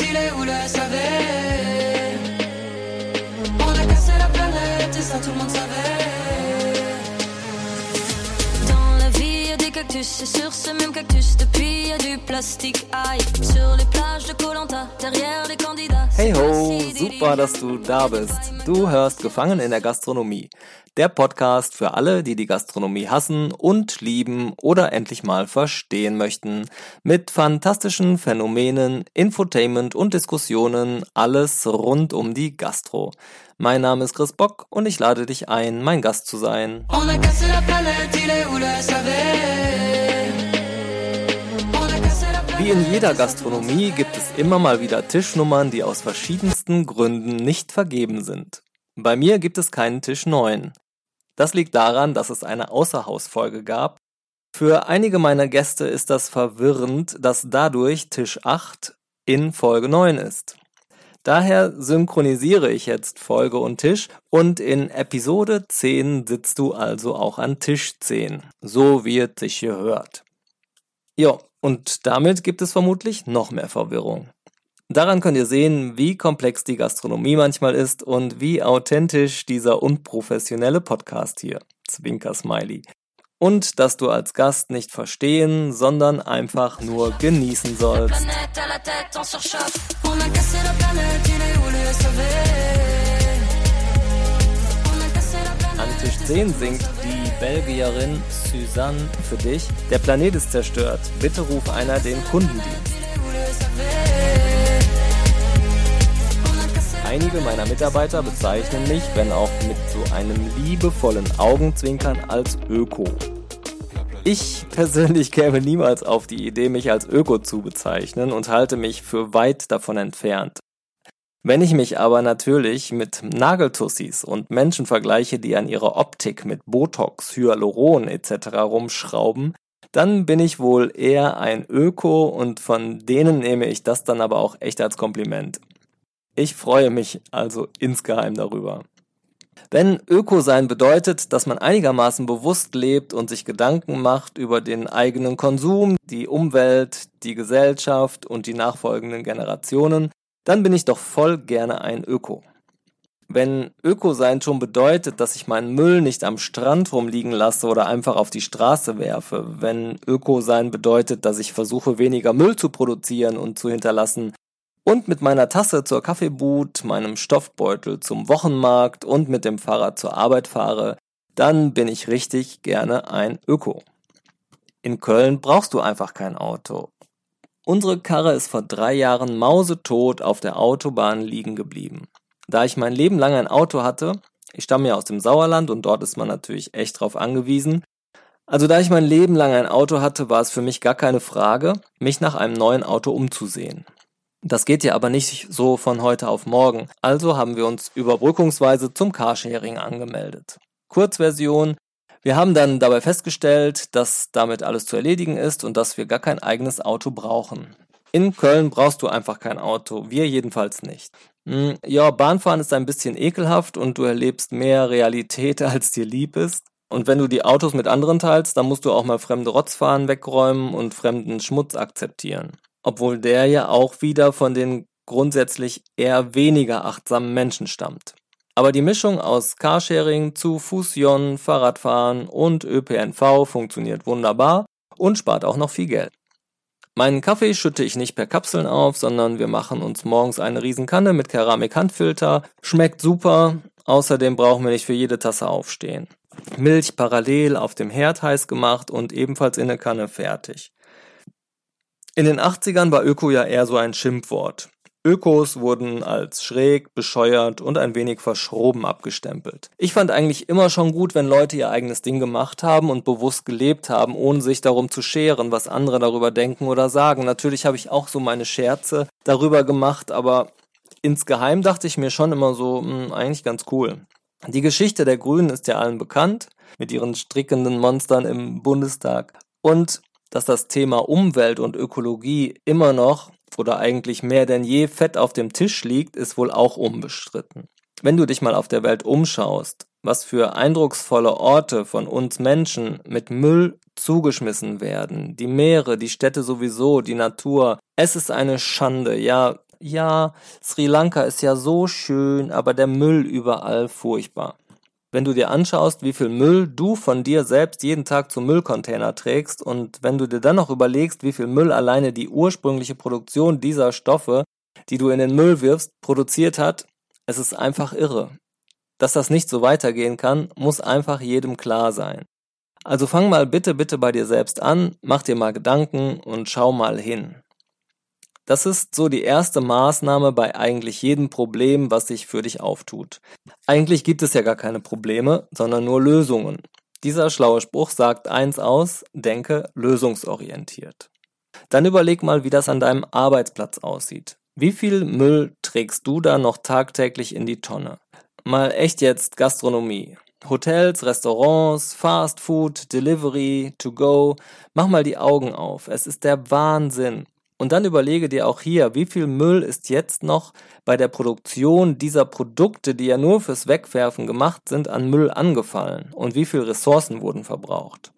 il est où le SAV On a cassé la planète et ça tout le monde savait. Dans la vie, y a des cactus, et sur ce même cactus, depuis y a du plastique. Aïe, sur les plages de Colanta, derrière les candidats. Hey ho, super, dass du da bist. Du hörst Gefangen in der Gastronomie. Der Podcast für alle, die die Gastronomie hassen und lieben oder endlich mal verstehen möchten. Mit fantastischen Phänomenen, Infotainment und Diskussionen, alles rund um die Gastro. Mein Name ist Chris Bock und ich lade dich ein, mein Gast zu sein. Wie in jeder Gastronomie gibt es immer mal wieder Tischnummern, die aus verschiedensten Gründen nicht vergeben sind. Bei mir gibt es keinen Tisch 9. Das liegt daran, dass es eine Außerhausfolge gab. Für einige meiner Gäste ist das verwirrend, dass dadurch Tisch 8 in Folge 9 ist. Daher synchronisiere ich jetzt Folge und Tisch und in Episode 10 sitzt du also auch an Tisch 10, so wie es sich hier hört. Jo, und damit gibt es vermutlich noch mehr Verwirrung. Daran könnt ihr sehen, wie komplex die Gastronomie manchmal ist und wie authentisch dieser unprofessionelle Podcast hier. Zwinker Smiley. Und dass du als Gast nicht verstehen, sondern einfach nur genießen sollst. An Tisch 10 singt die Belgierin Suzanne für dich. Der Planet ist zerstört. Bitte ruf einer den Kundendienst. Einige meiner Mitarbeiter bezeichnen mich, wenn auch mit so einem liebevollen Augenzwinkern, als Öko. Ich persönlich käme niemals auf die Idee, mich als Öko zu bezeichnen und halte mich für weit davon entfernt. Wenn ich mich aber natürlich mit Nageltussis und Menschen vergleiche, die an ihrer Optik mit Botox, Hyaluron etc. rumschrauben, dann bin ich wohl eher ein Öko und von denen nehme ich das dann aber auch echt als Kompliment. Ich freue mich also insgeheim darüber. Wenn Öko-Sein bedeutet, dass man einigermaßen bewusst lebt und sich Gedanken macht über den eigenen Konsum, die Umwelt, die Gesellschaft und die nachfolgenden Generationen, dann bin ich doch voll gerne ein Öko. Wenn Öko-Sein schon bedeutet, dass ich meinen Müll nicht am Strand rumliegen lasse oder einfach auf die Straße werfe, wenn Öko-Sein bedeutet, dass ich versuche, weniger Müll zu produzieren und zu hinterlassen, und mit meiner Tasse zur Kaffeebude, meinem Stoffbeutel zum Wochenmarkt und mit dem Fahrrad zur Arbeit fahre, dann bin ich richtig gerne ein Öko. In Köln brauchst du einfach kein Auto. Unsere Karre ist vor drei Jahren mausetot auf der Autobahn liegen geblieben. Da ich mein Leben lang ein Auto hatte, ich stamme ja aus dem Sauerland und dort ist man natürlich echt drauf angewiesen, also da ich mein Leben lang ein Auto hatte, war es für mich gar keine Frage, mich nach einem neuen Auto umzusehen. Das geht ja aber nicht so von heute auf morgen. Also haben wir uns überbrückungsweise zum Carsharing angemeldet. Kurzversion. Wir haben dann dabei festgestellt, dass damit alles zu erledigen ist und dass wir gar kein eigenes Auto brauchen. In Köln brauchst du einfach kein Auto. Wir jedenfalls nicht. Hm, ja, Bahnfahren ist ein bisschen ekelhaft und du erlebst mehr Realität, als dir lieb ist. Und wenn du die Autos mit anderen teilst, dann musst du auch mal fremde Rotzfahren wegräumen und fremden Schmutz akzeptieren obwohl der ja auch wieder von den grundsätzlich eher weniger achtsamen Menschen stammt. Aber die Mischung aus Carsharing zu Fusion, Fahrradfahren und ÖPNV funktioniert wunderbar und spart auch noch viel Geld. Meinen Kaffee schütte ich nicht per Kapseln auf, sondern wir machen uns morgens eine Riesenkanne mit Keramikhandfilter. Schmeckt super. Außerdem brauchen wir nicht für jede Tasse aufstehen. Milch parallel auf dem Herd heiß gemacht und ebenfalls in der Kanne fertig. In den 80ern war Öko ja eher so ein Schimpfwort. Ökos wurden als schräg, bescheuert und ein wenig verschroben abgestempelt. Ich fand eigentlich immer schon gut, wenn Leute ihr eigenes Ding gemacht haben und bewusst gelebt haben, ohne sich darum zu scheren, was andere darüber denken oder sagen. Natürlich habe ich auch so meine Scherze darüber gemacht, aber insgeheim dachte ich mir schon immer so, mh, eigentlich ganz cool. Die Geschichte der Grünen ist ja allen bekannt, mit ihren strickenden Monstern im Bundestag. Und dass das Thema Umwelt und Ökologie immer noch oder eigentlich mehr denn je fett auf dem Tisch liegt, ist wohl auch unbestritten. Wenn du dich mal auf der Welt umschaust, was für eindrucksvolle Orte von uns Menschen mit Müll zugeschmissen werden, die Meere, die Städte sowieso, die Natur, es ist eine Schande, ja, ja, Sri Lanka ist ja so schön, aber der Müll überall furchtbar. Wenn du dir anschaust, wie viel Müll du von dir selbst jeden Tag zum Müllcontainer trägst und wenn du dir dann noch überlegst, wie viel Müll alleine die ursprüngliche Produktion dieser Stoffe, die du in den Müll wirfst, produziert hat, es ist einfach irre. Dass das nicht so weitergehen kann, muss einfach jedem klar sein. Also fang mal bitte, bitte bei dir selbst an, mach dir mal Gedanken und schau mal hin. Das ist so die erste Maßnahme bei eigentlich jedem Problem, was sich für dich auftut. Eigentlich gibt es ja gar keine Probleme, sondern nur Lösungen. Dieser schlaue Spruch sagt eins aus, denke lösungsorientiert. Dann überleg mal, wie das an deinem Arbeitsplatz aussieht. Wie viel Müll trägst du da noch tagtäglich in die Tonne? Mal echt jetzt Gastronomie. Hotels, Restaurants, Fast Food, Delivery, To Go. Mach mal die Augen auf. Es ist der Wahnsinn. Und dann überlege dir auch hier, wie viel Müll ist jetzt noch bei der Produktion dieser Produkte, die ja nur fürs Wegwerfen gemacht sind, an Müll angefallen und wie viel Ressourcen wurden verbraucht.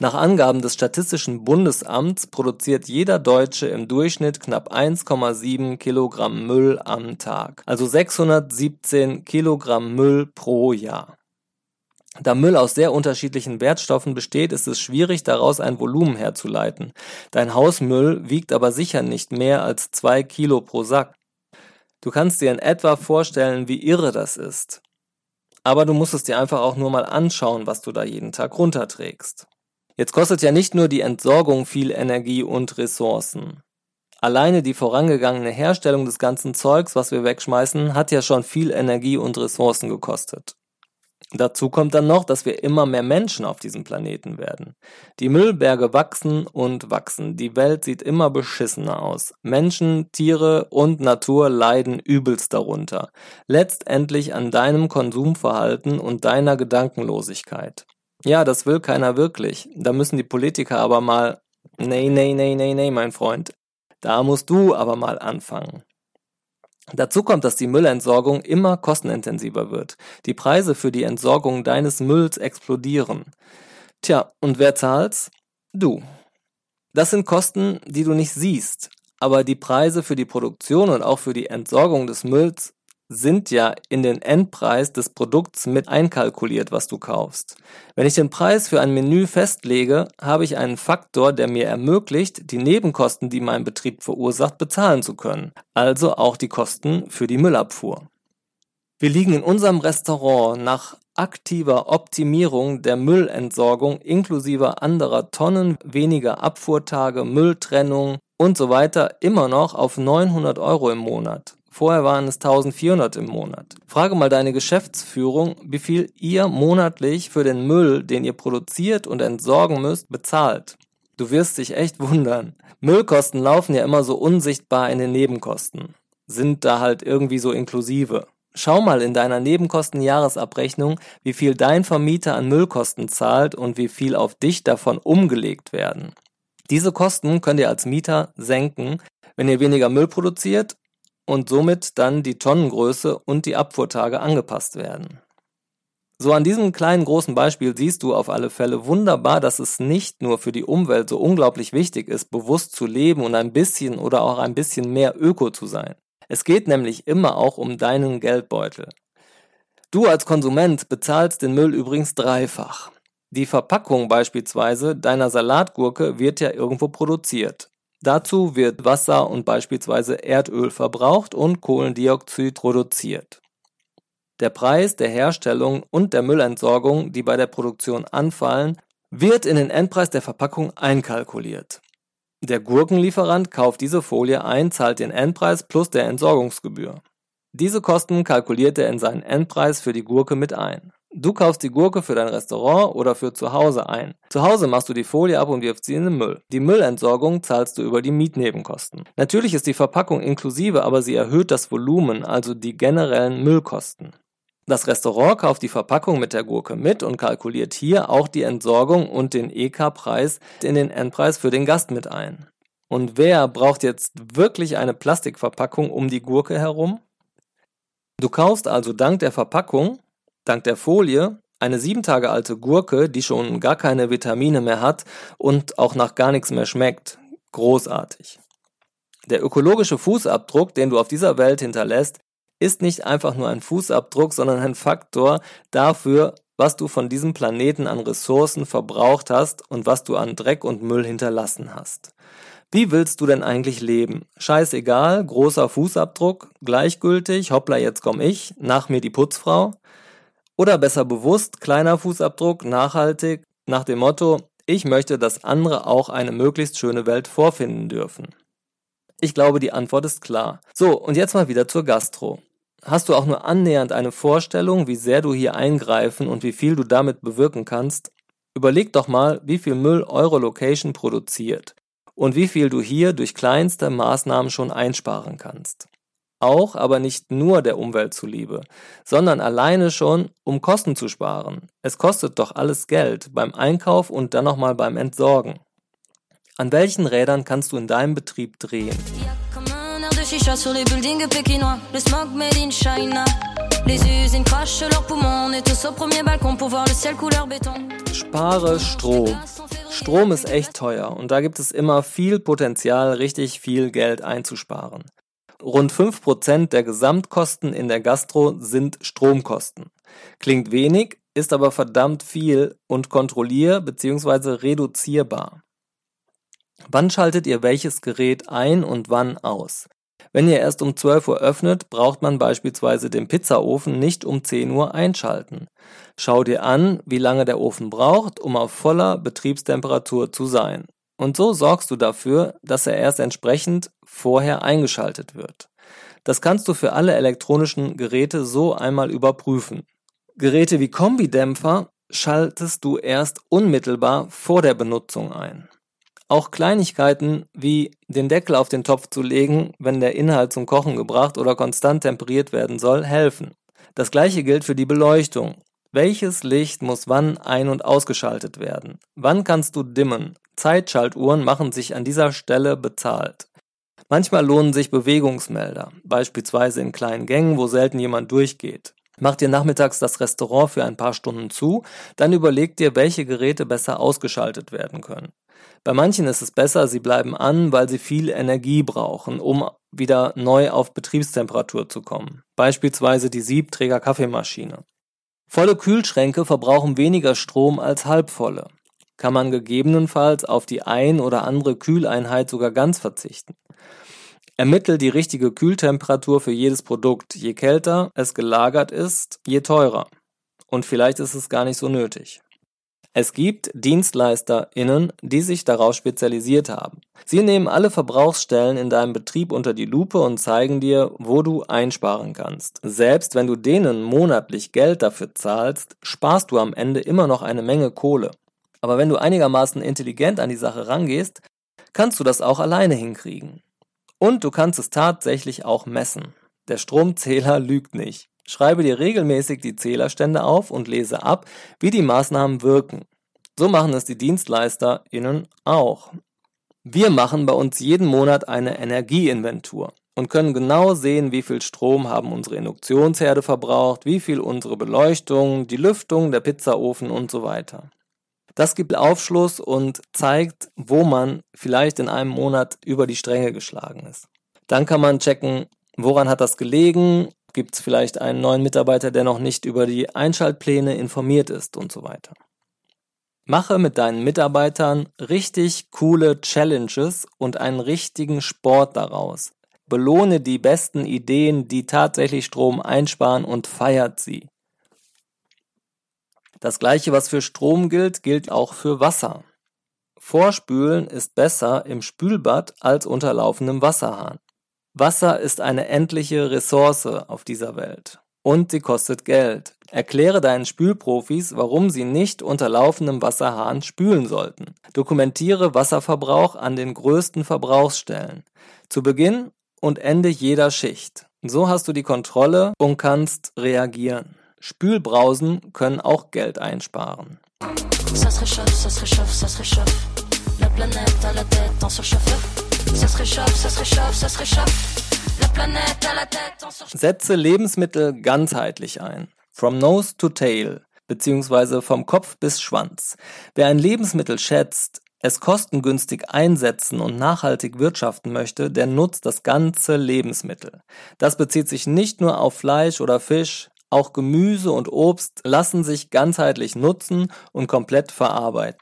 Nach Angaben des Statistischen Bundesamts produziert jeder Deutsche im Durchschnitt knapp 1,7 Kilogramm Müll am Tag, also 617 Kilogramm Müll pro Jahr. Da Müll aus sehr unterschiedlichen Wertstoffen besteht, ist es schwierig, daraus ein Volumen herzuleiten. Dein Hausmüll wiegt aber sicher nicht mehr als zwei Kilo pro Sack. Du kannst dir in etwa vorstellen, wie irre das ist. Aber du musst es dir einfach auch nur mal anschauen, was du da jeden Tag runterträgst. Jetzt kostet ja nicht nur die Entsorgung viel Energie und Ressourcen. Alleine die vorangegangene Herstellung des ganzen Zeugs, was wir wegschmeißen, hat ja schon viel Energie und Ressourcen gekostet. Dazu kommt dann noch, dass wir immer mehr Menschen auf diesem Planeten werden. Die Müllberge wachsen und wachsen. Die Welt sieht immer beschissener aus. Menschen, Tiere und Natur leiden übelst darunter. Letztendlich an deinem Konsumverhalten und deiner Gedankenlosigkeit. Ja, das will keiner wirklich. Da müssen die Politiker aber mal. Nee, nee, nee, nee, nee, mein Freund. Da musst du aber mal anfangen. Dazu kommt, dass die Müllentsorgung immer kostenintensiver wird. Die Preise für die Entsorgung deines Mülls explodieren. Tja, und wer zahlt's? Du. Das sind Kosten, die du nicht siehst, aber die Preise für die Produktion und auch für die Entsorgung des Mülls sind ja in den Endpreis des Produkts mit einkalkuliert, was du kaufst. Wenn ich den Preis für ein Menü festlege, habe ich einen Faktor, der mir ermöglicht, die Nebenkosten, die mein Betrieb verursacht, bezahlen zu können. Also auch die Kosten für die Müllabfuhr. Wir liegen in unserem Restaurant nach aktiver Optimierung der Müllentsorgung inklusive anderer Tonnen, weniger Abfuhrtage, Mülltrennung und so weiter immer noch auf 900 Euro im Monat. Vorher waren es 1400 im Monat. Frage mal deine Geschäftsführung, wie viel ihr monatlich für den Müll, den ihr produziert und entsorgen müsst, bezahlt. Du wirst dich echt wundern. Müllkosten laufen ja immer so unsichtbar in den Nebenkosten. Sind da halt irgendwie so inklusive. Schau mal in deiner Nebenkostenjahresabrechnung, wie viel dein Vermieter an Müllkosten zahlt und wie viel auf dich davon umgelegt werden. Diese Kosten könnt ihr als Mieter senken, wenn ihr weniger Müll produziert und somit dann die Tonnengröße und die Abfuhrtage angepasst werden. So an diesem kleinen großen Beispiel siehst du auf alle Fälle wunderbar, dass es nicht nur für die Umwelt so unglaublich wichtig ist, bewusst zu leben und ein bisschen oder auch ein bisschen mehr Öko zu sein. Es geht nämlich immer auch um deinen Geldbeutel. Du als Konsument bezahlst den Müll übrigens dreifach. Die Verpackung beispielsweise deiner Salatgurke wird ja irgendwo produziert. Dazu wird Wasser und beispielsweise Erdöl verbraucht und Kohlendioxid produziert. Der Preis der Herstellung und der Müllentsorgung, die bei der Produktion anfallen, wird in den Endpreis der Verpackung einkalkuliert. Der Gurkenlieferant kauft diese Folie ein, zahlt den Endpreis plus der Entsorgungsgebühr. Diese Kosten kalkuliert er in seinen Endpreis für die Gurke mit ein. Du kaufst die Gurke für dein Restaurant oder für zu Hause ein. Zu Hause machst du die Folie ab und wirfst sie in den Müll. Die Müllentsorgung zahlst du über die Mietnebenkosten. Natürlich ist die Verpackung inklusive, aber sie erhöht das Volumen, also die generellen Müllkosten. Das Restaurant kauft die Verpackung mit der Gurke mit und kalkuliert hier auch die Entsorgung und den EK-Preis in den Endpreis für den Gast mit ein. Und wer braucht jetzt wirklich eine Plastikverpackung um die Gurke herum? Du kaufst also dank der Verpackung dank der Folie eine sieben Tage alte Gurke, die schon gar keine Vitamine mehr hat und auch nach gar nichts mehr schmeckt. Großartig. Der ökologische Fußabdruck, den du auf dieser Welt hinterlässt, ist nicht einfach nur ein Fußabdruck, sondern ein Faktor dafür, was du von diesem Planeten an Ressourcen verbraucht hast und was du an Dreck und Müll hinterlassen hast. Wie willst du denn eigentlich leben? Scheißegal, großer Fußabdruck, gleichgültig, hoppla, jetzt komm ich, nach mir die Putzfrau? Oder besser bewusst, kleiner Fußabdruck, nachhaltig, nach dem Motto, ich möchte, dass andere auch eine möglichst schöne Welt vorfinden dürfen. Ich glaube, die Antwort ist klar. So, und jetzt mal wieder zur Gastro. Hast du auch nur annähernd eine Vorstellung, wie sehr du hier eingreifen und wie viel du damit bewirken kannst? Überleg doch mal, wie viel Müll eure Location produziert und wie viel du hier durch kleinste Maßnahmen schon einsparen kannst. Auch aber nicht nur der Umwelt zuliebe, sondern alleine schon, um Kosten zu sparen. Es kostet doch alles Geld beim Einkauf und dann nochmal beim Entsorgen. An welchen Rädern kannst du in deinem Betrieb drehen? Spare Strom. Strom ist echt teuer und da gibt es immer viel Potenzial, richtig viel Geld einzusparen. Rund 5% der Gesamtkosten in der Gastro sind Stromkosten. Klingt wenig, ist aber verdammt viel und kontrollier- bzw. reduzierbar. Wann schaltet ihr welches Gerät ein und wann aus? Wenn ihr erst um 12 Uhr öffnet, braucht man beispielsweise den Pizzaofen nicht um 10 Uhr einschalten. Schau dir an, wie lange der Ofen braucht, um auf voller Betriebstemperatur zu sein. Und so sorgst du dafür, dass er erst entsprechend vorher eingeschaltet wird. Das kannst du für alle elektronischen Geräte so einmal überprüfen. Geräte wie Kombidämpfer schaltest du erst unmittelbar vor der Benutzung ein. Auch Kleinigkeiten wie den Deckel auf den Topf zu legen, wenn der Inhalt zum Kochen gebracht oder konstant temperiert werden soll, helfen. Das gleiche gilt für die Beleuchtung. Welches Licht muss wann ein- und ausgeschaltet werden? Wann kannst du dimmen? Zeitschaltuhren machen sich an dieser Stelle bezahlt. Manchmal lohnen sich Bewegungsmelder, beispielsweise in kleinen Gängen, wo selten jemand durchgeht. Macht ihr nachmittags das Restaurant für ein paar Stunden zu, dann überlegt ihr, welche Geräte besser ausgeschaltet werden können. Bei manchen ist es besser, sie bleiben an, weil sie viel Energie brauchen, um wieder neu auf Betriebstemperatur zu kommen. Beispielsweise die Siebträger Kaffeemaschine. Volle Kühlschränke verbrauchen weniger Strom als halbvolle. Kann man gegebenenfalls auf die ein oder andere Kühleinheit sogar ganz verzichten. Ermittel die richtige Kühltemperatur für jedes Produkt. Je kälter es gelagert ist, je teurer. Und vielleicht ist es gar nicht so nötig. Es gibt DienstleisterInnen, die sich darauf spezialisiert haben. Sie nehmen alle Verbrauchsstellen in deinem Betrieb unter die Lupe und zeigen dir, wo du einsparen kannst. Selbst wenn du denen monatlich Geld dafür zahlst, sparst du am Ende immer noch eine Menge Kohle. Aber wenn du einigermaßen intelligent an die Sache rangehst, kannst du das auch alleine hinkriegen. Und du kannst es tatsächlich auch messen. Der Stromzähler lügt nicht. Schreibe dir regelmäßig die Zählerstände auf und lese ab, wie die Maßnahmen wirken. So machen es die DienstleisterInnen auch. Wir machen bei uns jeden Monat eine Energieinventur und können genau sehen, wie viel Strom haben unsere Induktionsherde verbraucht, wie viel unsere Beleuchtung, die Lüftung, der Pizzaofen und so weiter. Das gibt Aufschluss und zeigt, wo man vielleicht in einem Monat über die Stränge geschlagen ist. Dann kann man checken, woran hat das gelegen, Gibt es vielleicht einen neuen Mitarbeiter, der noch nicht über die Einschaltpläne informiert ist und so weiter. Mache mit deinen Mitarbeitern richtig coole Challenges und einen richtigen Sport daraus. Belohne die besten Ideen, die tatsächlich Strom einsparen und feiert sie. Das gleiche, was für Strom gilt, gilt auch für Wasser. Vorspülen ist besser im Spülbad als unter laufendem Wasserhahn. Wasser ist eine endliche Ressource auf dieser Welt. Und sie kostet Geld. Erkläre deinen Spülprofis, warum sie nicht unter laufendem Wasserhahn spülen sollten. Dokumentiere Wasserverbrauch an den größten Verbrauchsstellen. Zu Beginn und Ende jeder Schicht. So hast du die Kontrolle und kannst reagieren. Spülbrausen können auch Geld einsparen. Setze Lebensmittel ganzheitlich ein. From nose to tail, beziehungsweise vom Kopf bis Schwanz. Wer ein Lebensmittel schätzt, es kostengünstig einsetzen und nachhaltig wirtschaften möchte, der nutzt das ganze Lebensmittel. Das bezieht sich nicht nur auf Fleisch oder Fisch, auch Gemüse und Obst lassen sich ganzheitlich nutzen und komplett verarbeiten.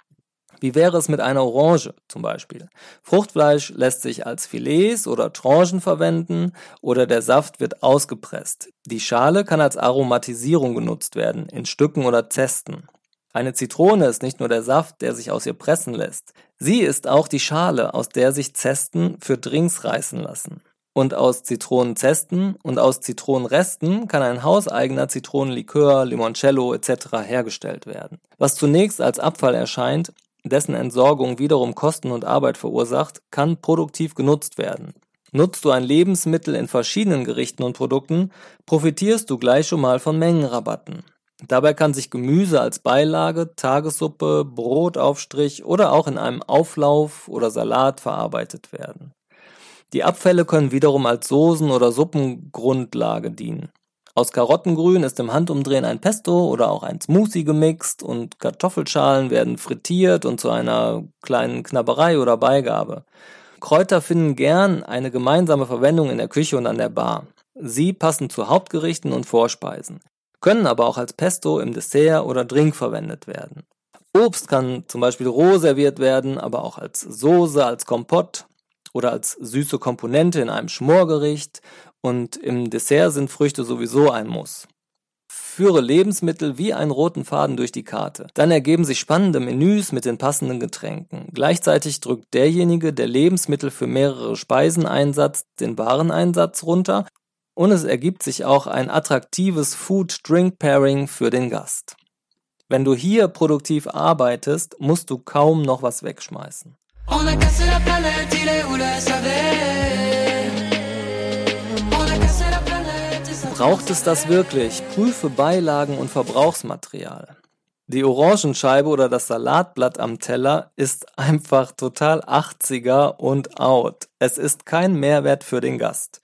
Wie wäre es mit einer Orange zum Beispiel? Fruchtfleisch lässt sich als Filets oder Tranchen verwenden oder der Saft wird ausgepresst. Die Schale kann als Aromatisierung genutzt werden, in Stücken oder Zesten. Eine Zitrone ist nicht nur der Saft, der sich aus ihr pressen lässt. Sie ist auch die Schale, aus der sich Zesten für Drinks reißen lassen. Und aus Zitronenzesten und aus Zitronenresten kann ein hauseigener Zitronenlikör, Limoncello etc. hergestellt werden. Was zunächst als Abfall erscheint, dessen Entsorgung wiederum Kosten und Arbeit verursacht, kann produktiv genutzt werden. Nutzt du ein Lebensmittel in verschiedenen Gerichten und Produkten, profitierst du gleich schon mal von Mengenrabatten. Dabei kann sich Gemüse als Beilage, Tagessuppe, Brotaufstrich oder auch in einem Auflauf oder Salat verarbeitet werden. Die Abfälle können wiederum als Soßen oder Suppengrundlage dienen. Aus Karottengrün ist im Handumdrehen ein Pesto oder auch ein Smoothie gemixt und Kartoffelschalen werden frittiert und zu einer kleinen Knabberei oder Beigabe. Kräuter finden gern eine gemeinsame Verwendung in der Küche und an der Bar. Sie passen zu Hauptgerichten und Vorspeisen, können aber auch als Pesto im Dessert oder Drink verwendet werden. Obst kann zum Beispiel roh serviert werden, aber auch als Soße, als Kompott oder als süße Komponente in einem Schmorgericht und im Dessert sind Früchte sowieso ein Muss. Führe Lebensmittel wie einen roten Faden durch die Karte. Dann ergeben sich spannende Menüs mit den passenden Getränken. Gleichzeitig drückt derjenige, der Lebensmittel für mehrere Speisen einsetzt, den Wareneinsatz runter und es ergibt sich auch ein attraktives Food-Drink-Pairing für den Gast. Wenn du hier produktiv arbeitest, musst du kaum noch was wegschmeißen. On a cassé la planète, il est où le SAV Braucht es das wirklich? Prüfe Beilagen und Verbrauchsmaterial. Die Orangenscheibe oder das Salatblatt am Teller ist einfach total 80er und out. Es ist kein Mehrwert für den Gast.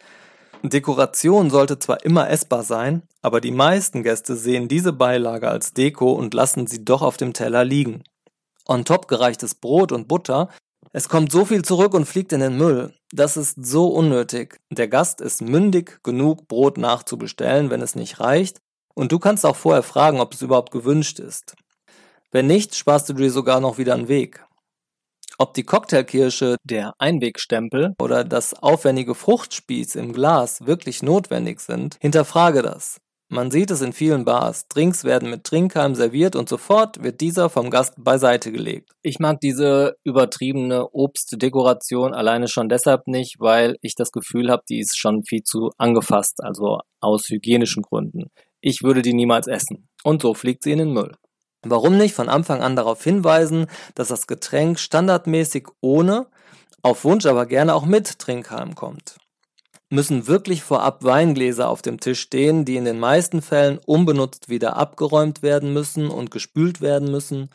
Dekoration sollte zwar immer essbar sein, aber die meisten Gäste sehen diese Beilage als Deko und lassen sie doch auf dem Teller liegen. On top gereichtes Brot und Butter. Es kommt so viel zurück und fliegt in den Müll. Das ist so unnötig. Der Gast ist mündig genug, Brot nachzubestellen, wenn es nicht reicht. Und du kannst auch vorher fragen, ob es überhaupt gewünscht ist. Wenn nicht, sparst du dir sogar noch wieder einen Weg. Ob die Cocktailkirsche, der Einwegstempel oder das aufwendige Fruchtspieß im Glas wirklich notwendig sind, hinterfrage das. Man sieht es in vielen Bars. Drinks werden mit Trinkhalm serviert und sofort wird dieser vom Gast beiseite gelegt. Ich mag diese übertriebene Obstdekoration alleine schon deshalb nicht, weil ich das Gefühl habe, die ist schon viel zu angefasst, also aus hygienischen Gründen. Ich würde die niemals essen. Und so fliegt sie in den Müll. Warum nicht von Anfang an darauf hinweisen, dass das Getränk standardmäßig ohne, auf Wunsch aber gerne auch mit Trinkhalm kommt? Müssen wirklich vorab Weingläser auf dem Tisch stehen, die in den meisten Fällen unbenutzt wieder abgeräumt werden müssen und gespült werden müssen?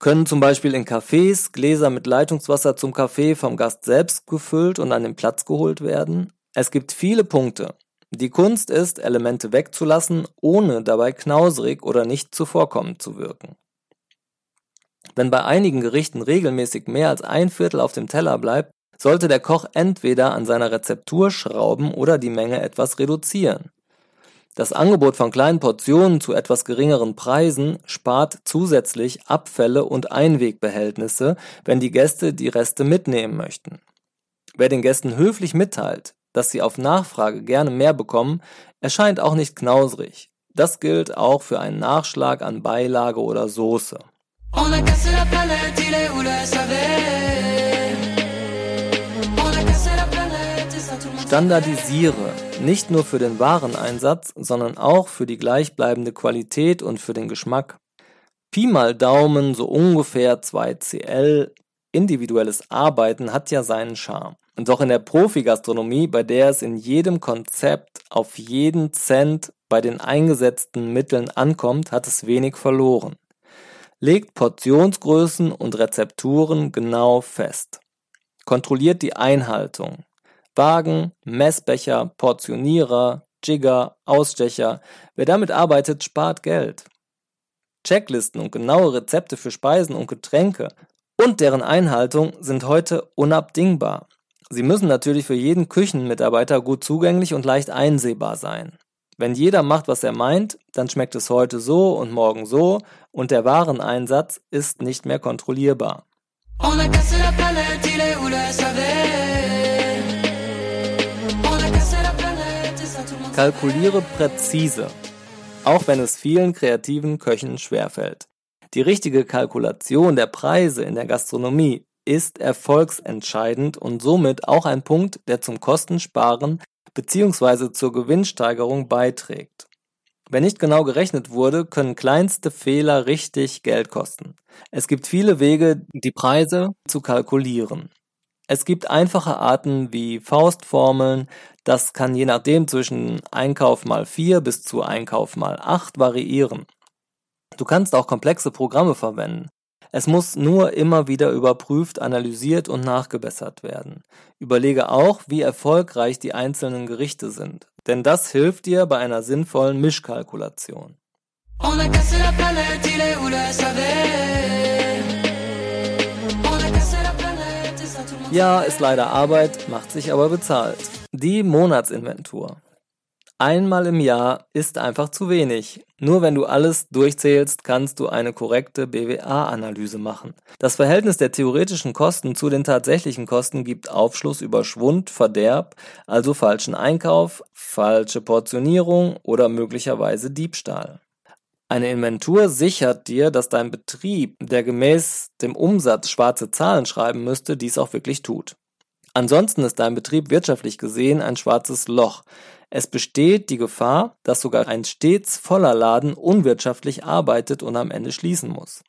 Können zum Beispiel in Cafés Gläser mit Leitungswasser zum Kaffee vom Gast selbst gefüllt und an den Platz geholt werden? Es gibt viele Punkte. Die Kunst ist, Elemente wegzulassen, ohne dabei knauserig oder nicht zuvorkommend zu wirken. Wenn bei einigen Gerichten regelmäßig mehr als ein Viertel auf dem Teller bleibt, sollte der Koch entweder an seiner Rezeptur schrauben oder die Menge etwas reduzieren. Das Angebot von kleinen Portionen zu etwas geringeren Preisen spart zusätzlich Abfälle und Einwegbehältnisse, wenn die Gäste die Reste mitnehmen möchten. Wer den Gästen höflich mitteilt, dass sie auf Nachfrage gerne mehr bekommen, erscheint auch nicht knausrig. Das gilt auch für einen Nachschlag an Beilage oder Soße. On a cassé la planète, il est où le SAV Standardisiere, nicht nur für den Wareneinsatz, sondern auch für die gleichbleibende Qualität und für den Geschmack. Pi mal Daumen, so ungefähr 2 CL. Individuelles Arbeiten hat ja seinen Charme. Und doch in der Profi-Gastronomie, bei der es in jedem Konzept auf jeden Cent bei den eingesetzten Mitteln ankommt, hat es wenig verloren. Legt Portionsgrößen und Rezepturen genau fest. Kontrolliert die Einhaltung. Wagen, Messbecher, Portionierer, Jigger, Ausstecher. Wer damit arbeitet, spart Geld. Checklisten und genaue Rezepte für Speisen und Getränke und deren Einhaltung sind heute unabdingbar. Sie müssen natürlich für jeden Küchenmitarbeiter gut zugänglich und leicht einsehbar sein. Wenn jeder macht, was er meint, dann schmeckt es heute so und morgen so und der Wareneinsatz ist nicht mehr kontrollierbar. On a cassé la planète, il est où le SAV Kalkuliere präzise, auch wenn es vielen kreativen Köchen schwerfällt. Die richtige Kalkulation der Preise in der Gastronomie ist erfolgsentscheidend und somit auch ein Punkt, der zum Kostensparen bzw. zur Gewinnsteigerung beiträgt. Wenn nicht genau gerechnet wurde, können kleinste Fehler richtig Geld kosten. Es gibt viele Wege, die Preise zu kalkulieren. Es gibt einfache Arten wie Faustformeln, das kann je nachdem zwischen Einkauf mal 4 bis zu Einkauf mal 8 variieren. Du kannst auch komplexe Programme verwenden. Es muss nur immer wieder überprüft, analysiert und nachgebessert werden. Überlege auch, wie erfolgreich die einzelnen Gerichte sind, denn das hilft dir bei einer sinnvollen Mischkalkulation. Ja, ist leider Arbeit, macht sich aber bezahlt. Die Monatsinventur. Einmal im Jahr ist einfach zu wenig. Nur wenn du alles durchzählst, kannst du eine korrekte BWA-Analyse machen. Das Verhältnis der theoretischen Kosten zu den tatsächlichen Kosten gibt Aufschluss über Schwund, Verderb, also falschen Einkauf, falsche Portionierung oder möglicherweise Diebstahl. Eine Inventur sichert dir, dass dein Betrieb, der gemäß dem Umsatz schwarze Zahlen schreiben müsste, dies auch wirklich tut. Ansonsten ist dein Betrieb wirtschaftlich gesehen ein schwarzes Loch. Es besteht die Gefahr, dass sogar ein stets voller Laden unwirtschaftlich arbeitet und am Ende schließen muss.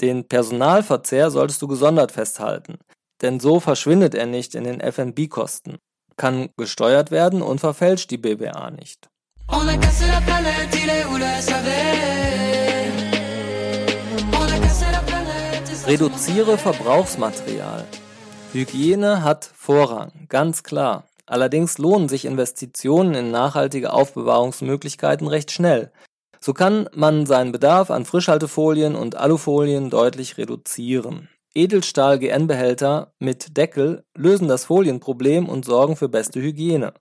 Den Personalverzehr solltest du gesondert festhalten, denn so verschwindet er nicht in den F&B-Kosten, kann gesteuert werden und verfälscht die BWA nicht. Reduziere Verbrauchsmaterial. Hygiene hat Vorrang, ganz klar. Allerdings lohnen sich Investitionen in nachhaltige Aufbewahrungsmöglichkeiten recht schnell. So kann man seinen Bedarf an Frischhaltefolien und Alufolien deutlich reduzieren. Edelstahl-GN-Behälter mit Deckel lösen das Folienproblem und sorgen für beste Hygiene.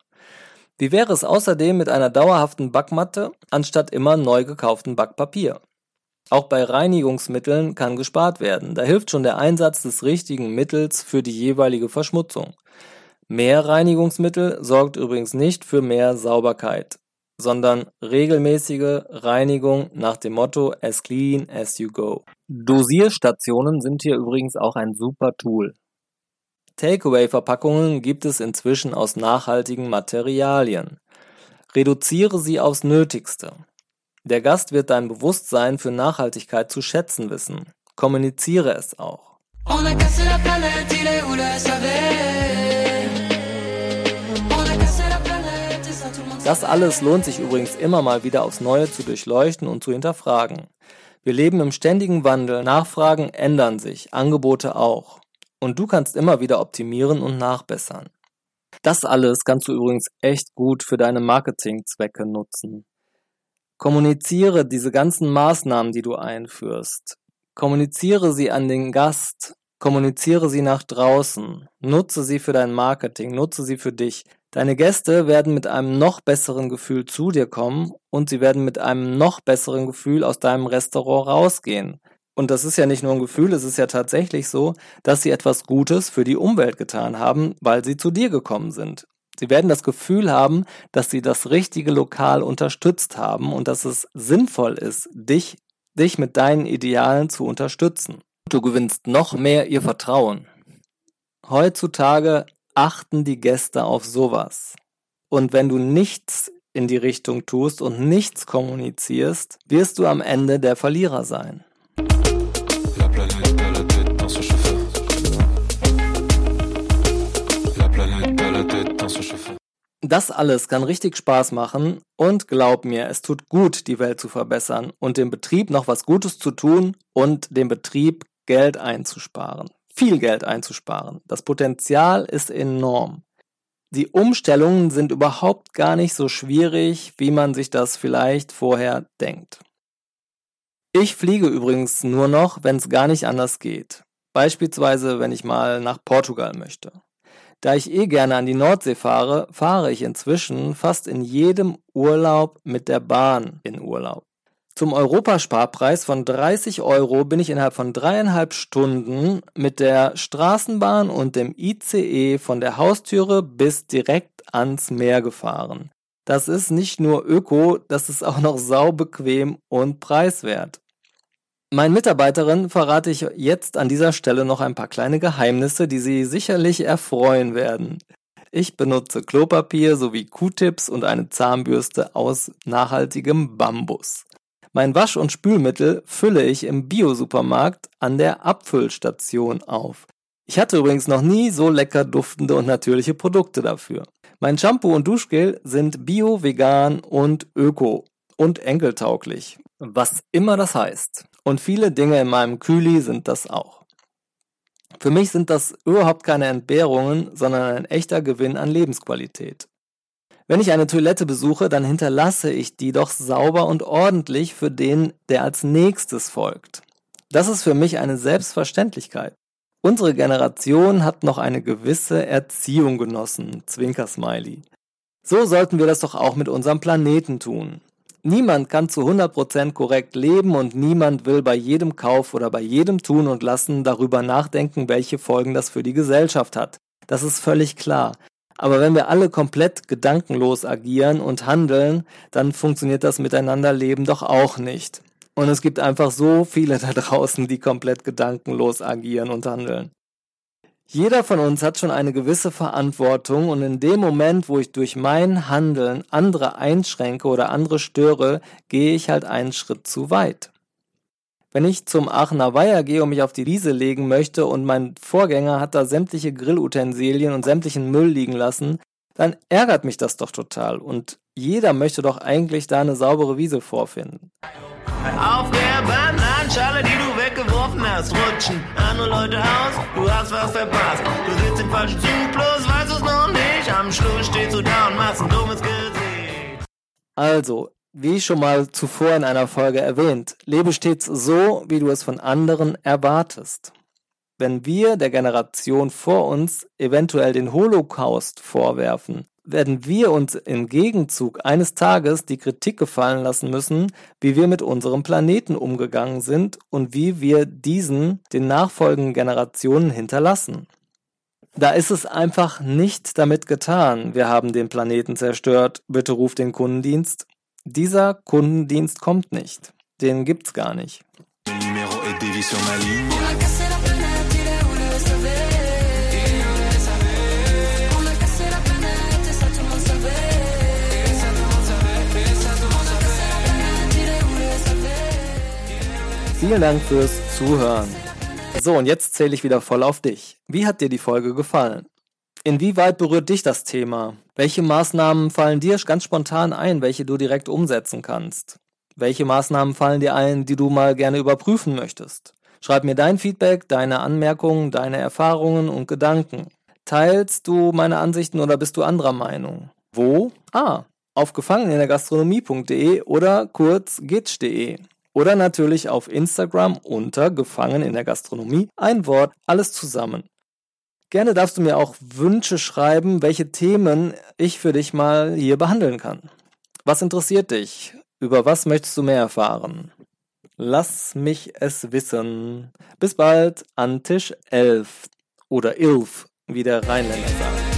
Wie wäre es außerdem mit einer dauerhaften Backmatte anstatt immer neu gekauften Backpapier? Auch bei Reinigungsmitteln kann gespart werden. Da hilft schon der Einsatz des richtigen Mittels für die jeweilige Verschmutzung. Mehr Reinigungsmittel sorgt übrigens nicht für mehr Sauberkeit, sondern regelmäßige Reinigung nach dem Motto as clean as you go. Dosierstationen sind hier übrigens auch ein super Tool. Takeaway-Verpackungen gibt es inzwischen aus nachhaltigen Materialien. Reduziere sie aufs Nötigste. Der Gast wird dein Bewusstsein für Nachhaltigkeit zu schätzen wissen. Kommuniziere es auch. On a cassé la planète, il est où le SAV Das alles lohnt sich übrigens immer mal wieder aufs Neue zu durchleuchten und zu hinterfragen. Wir leben im ständigen Wandel, Nachfragen ändern sich, Angebote auch. Und du kannst immer wieder optimieren und nachbessern. Das alles kannst du übrigens echt gut für deine Marketingzwecke nutzen. Kommuniziere diese ganzen Maßnahmen, die du einführst. Kommuniziere sie an den Gast. Kommuniziere sie nach draußen. Nutze sie für dein Marketing. Nutze sie für dich. Deine Gäste werden mit einem noch besseren Gefühl zu dir kommen und sie werden mit einem noch besseren Gefühl aus deinem Restaurant rausgehen. Und das ist ja nicht nur ein Gefühl, es ist ja tatsächlich so, dass sie etwas Gutes für die Umwelt getan haben, weil sie zu dir gekommen sind. Sie werden das Gefühl haben, dass sie das richtige Lokal unterstützt haben und dass es sinnvoll ist, dich, dich mit deinen Idealen zu unterstützen. Du gewinnst noch mehr ihr Vertrauen. Heutzutage achten die Gäste auf sowas. Und wenn du nichts in die Richtung tust und nichts kommunizierst, wirst du am Ende der Verlierer sein. Das alles kann richtig Spaß machen und glaub mir, es tut gut, die Welt zu verbessern und dem Betrieb noch was Gutes zu tun und dem Betrieb Geld einzusparen. Viel Geld einzusparen. Das Potenzial ist enorm. Die Umstellungen sind überhaupt gar nicht so schwierig, wie man sich das vielleicht vorher denkt. Ich fliege übrigens nur noch, wenn es gar nicht anders geht. Beispielsweise, wenn ich mal nach Portugal möchte. Da ich eh gerne an die Nordsee fahre, fahre ich inzwischen fast in jedem Urlaub mit der Bahn in Urlaub. Zum Europasparpreis von 30 Euro bin ich innerhalb von dreieinhalb Stunden mit der Straßenbahn und dem ICE von der Haustüre bis direkt ans Meer gefahren. Das ist nicht nur öko, das ist auch noch saubequem und preiswert. Meinen Mitarbeiterinnen verrate ich jetzt an dieser Stelle noch ein paar kleine Geheimnisse, die Sie sicherlich erfreuen werden. Ich benutze Klopapier sowie Q-Tips und eine Zahnbürste aus nachhaltigem Bambus. Mein Wasch- und Spülmittel fülle ich im Bio-Supermarkt an der Abfüllstation auf. Ich hatte übrigens noch nie so lecker duftende und natürliche Produkte dafür. Mein Shampoo und Duschgel sind bio, vegan und öko und enkeltauglich. Was immer das heißt. Und viele Dinge in meinem Kühli sind das auch. Für mich sind das überhaupt keine Entbehrungen, sondern ein echter Gewinn an Lebensqualität. Wenn ich eine Toilette besuche, dann hinterlasse ich die doch sauber und ordentlich für den, der als nächstes folgt. Das ist für mich eine Selbstverständlichkeit. Unsere Generation hat noch eine gewisse Erziehung genossen, Zwinker-Smiley. So sollten wir das doch auch mit unserem Planeten tun. Niemand kann zu 100% korrekt leben und niemand will bei jedem Kauf oder bei jedem Tun und Lassen darüber nachdenken, welche Folgen das für die Gesellschaft hat. Das ist völlig klar. Aber wenn wir alle komplett gedankenlos agieren und handeln, dann funktioniert das Miteinanderleben doch auch nicht. Und es gibt einfach so viele da draußen, die komplett gedankenlos agieren und handeln. Jeder von uns hat schon eine gewisse Verantwortung und in dem Moment, wo ich durch mein Handeln andere einschränke oder andere störe, gehe ich halt einen Schritt zu weit. Wenn ich zum Aachener Weiher gehe und mich auf die Wiese legen möchte und mein Vorgänger hat da sämtliche Grillutensilien und sämtlichen Müll liegen lassen, dann ärgert mich das doch total und jeder möchte doch eigentlich da eine saubere Wiese vorfinden. Auf der Bananenschale, die du weggeworfen hast, rutschen andere Leute aus, du hast was verpasst. Du sitzt im falschen Zug, bloß weißt du's noch nicht. Am Schluss stehst du da und machst ein dummes Gesicht. Also, wie schon mal zuvor in einer Folge erwähnt, lebe stets so, wie du es von anderen erwartest. Wenn wir der Generation vor uns eventuell den Holocaust vorwerfen, werden wir uns im Gegenzug eines Tages die Kritik gefallen lassen müssen, wie wir mit unserem Planeten umgegangen sind und wie wir diesen den nachfolgenden Generationen hinterlassen. Da ist es einfach nicht damit getan, wir haben den Planeten zerstört, bitte ruf den Kundendienst dieser Kundendienst kommt nicht. Den gibt's gar nicht. Vielen Dank fürs Zuhören. So, und jetzt zähle ich wieder voll auf dich. Wie hat dir die Folge gefallen? Inwieweit berührt dich das Thema? Welche Maßnahmen fallen dir ganz spontan ein, welche du direkt umsetzen kannst? Welche Maßnahmen fallen dir ein, die du mal gerne überprüfen möchtest? Schreib mir dein Feedback, deine Anmerkungen, deine Erfahrungen und Gedanken. Teilst du meine Ansichten oder bist du anderer Meinung? Wo? Ah, auf gefangenindergastronomie.de oder kurz gitsch.de. Oder natürlich auf Instagram unter Gefangen in der Gastronomie. Ein Wort, alles zusammen. Gerne darfst du mir auch Wünsche schreiben, welche Themen ich für dich mal hier behandeln kann. Was interessiert dich? Über was möchtest du mehr erfahren? Lass mich es wissen. Bis bald an Tisch 11 oder 11, wie der Rheinländer sagt.